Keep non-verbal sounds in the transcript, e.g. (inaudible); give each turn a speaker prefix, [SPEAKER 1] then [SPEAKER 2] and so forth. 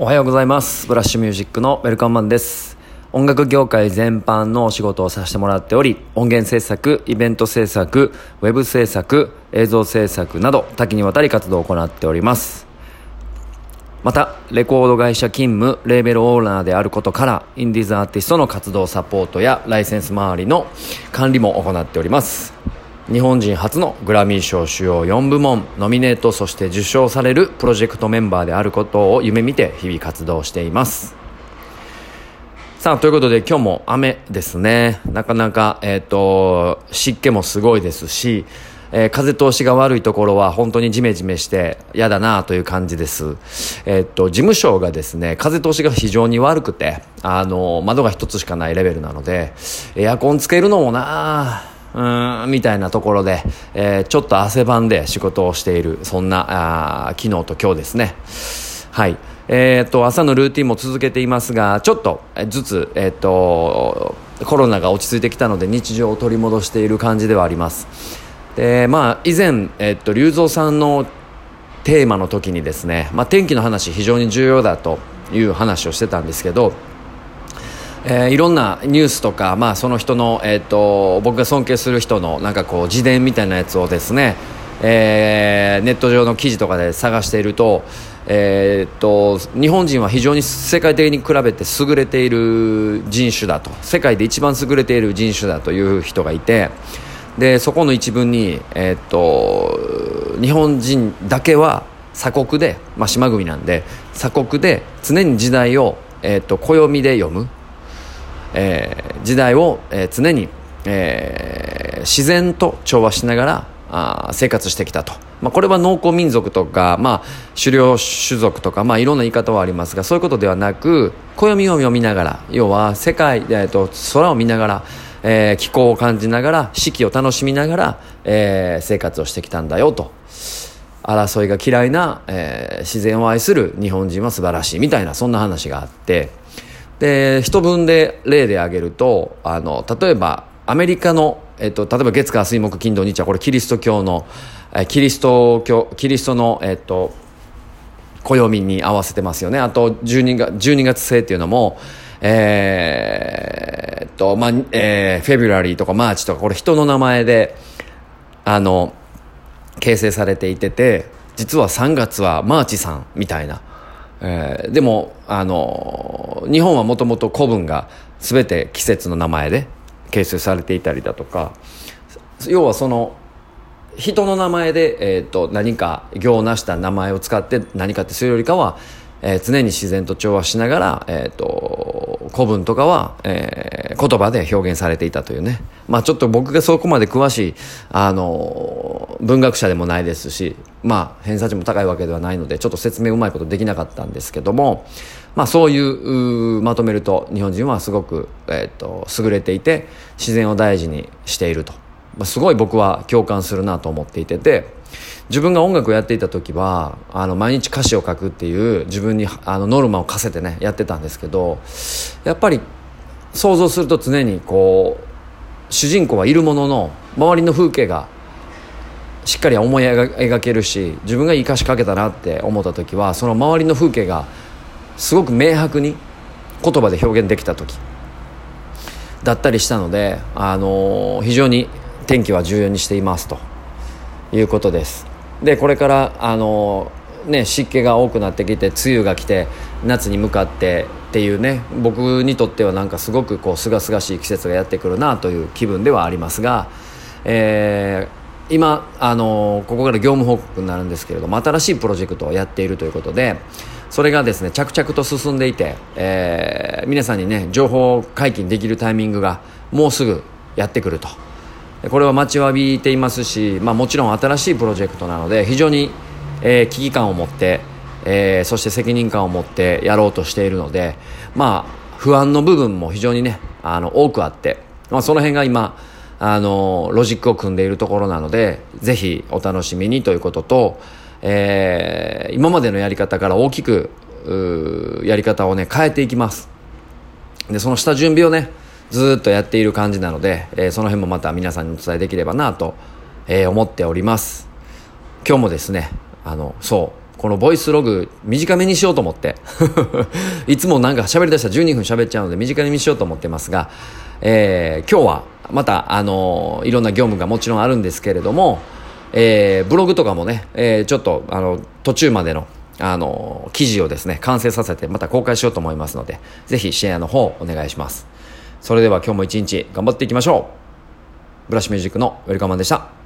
[SPEAKER 1] おはようございます。ブラッシュミュージックのウェルカムマンです。音楽業界全般のお仕事をさせてもらっており音源制作イベント制作ウェブ制作映像制作など多岐にわたり活動を行っております。またレコード会社勤務レーベルオーナーであることからインディーズアーティストの活動サポートやライセンス周りの管理も行っております。日本人初のグラミー賞主要4部門ノミネートそして受賞されるプロジェクトメンバーであることを夢見て日々活動しています。さあということで今日も雨ですね。なかなか、えーと、湿気もすごいですし、えー、風通しが悪いところは本当にジメジメして嫌だなという感じです。えっ、ー、と、事務所がですね、風通しが非常に悪くて、あの、窓が一つしかないレベルなので、エアコンつけるのもなあ。うんみたいなところで、えー、ちょっと汗ばんで仕事をしているそんなあ昨日と今日ですね。はい。えーと、朝のルーティンも続けていますがちょっとずつ、えーと、コロナが落ち着いてきたので日常を取り戻している感じではあります。でまあ以前、えーと、龍造さんのテーマの時にですね、まあ、天気の話非常に重要だという話をしてたんですけどえー、いろんなニュースとか、まあ、その人の、えーと、僕が尊敬する人のなんかこう自伝みたいなやつをですね、えー、ネット上の記事とかで探していると,、えーと、日本人は非常に世界的に比べて優れている人種だと。世界で一番優れている人種だという人がいてでそこの一文に、えーと、日本人だけは鎖国で、まあ、島国なんで鎖国で常に時代を、えー、と暦で読む。えー、時代を、えー、常に、えー、自然と調和しながらあ生活してきたと、まあ、これは農耕民族とか、まあ、狩猟種族とか、まあ、いろんな言い方はありますがそういうことではなく暦を読みながら要は世界、えーと、空を見ながら、えー、気候を感じながら四季を楽しみながら、えー、生活をしてきたんだよと争いが嫌いな、えー、自然を愛する日本人は素晴らしいみたいなそんな話があって。で一文で例で挙げるとあの例えばアメリカの、えっと、例えば月火水木金土日はこれキリスト教の、えキリスト教キリストの、えっと、暦に合わせてますよね。あと12月 ,12 月制っていうのもえー、っとまあえー、 February とかマーチとかこれ人の名前であの形成されていてて実は3月はマーチさんみたいな。えー、でもあの日本はもともと古文が全て季節の名前で形成されていたりだとか要はその人の名前で、えーと、何か行を成した名前を使って何かってするよりかは、えー、常に自然と調和しながら、えーと、古文とかは、えー、言葉で表現されていたというね、まあ、ちょっと僕がそこまで詳しいあの文学者でもないですしまあ偏差値も高いわけではないのでちょっと説明うまいことできなかったんですけども、まあ、そういうまとめると日本人はすごく、えーと、優れていて自然を大事にしていると、まあ、すごい僕は共感するなと思っていてて自分が音楽をやっていた時はあの毎日歌詞を書くっていう自分にあのノルマを課せてねやってたんですけどやっぱり想像すると常にこう主人公はいるものの周りの風景がしっかり思い描けるし自分がいい歌詞書けたなって思った時はその周りの風景がすごく明白に言葉で表現できた時だったりしたので、あのー、非常に天気は重要にしていますと。いうことです。でこれからあのー、ね、湿気が多くなってきて梅雨が来て夏に向かってっていうね僕にとってはなんかすごくこう清々しい季節がやってくるなという気分ではありますが、えー、今あのここから業務報告になるんですけれども新しいプロジェクトをやっているということでそれがですね着々と進んでいて、えー、皆さんにね情報解禁できるタイミングがもうすぐやってくると。これは待ちわびていますし、まあ、もちろん新しいプロジェクトなので非常に、えー、危機感を持って、えー、そして責任感を持ってやろうとしているのでまあ不安の部分も非常にねあの多くあって、まあ、その辺が今あのロジックを組んでいるところなのでぜひお楽しみにということと、えー、今までのやり方から大きくやり方をね変えていきます。でその下準備をねずっとやっている感じなので、えー、その辺もまた皆さんにお伝えできればなと、えー、思っております。今日もですねあのそうこのボイスログ短めにしようと思って (laughs) いつもなんか喋り出したら12分喋っちゃうので短めにしようと思ってますが、えー、今日はまた、あのいろんな業務がもちろんあるんですけれども、えー、ブログとかもね、えー、ちょっとあの途中までのあの記事をですね完成させてまた公開しようと思いますのでぜひシェアの方お願いします。それでは今日も一日頑張っていきましょう。ブラシミュージックのウェルカマンでした。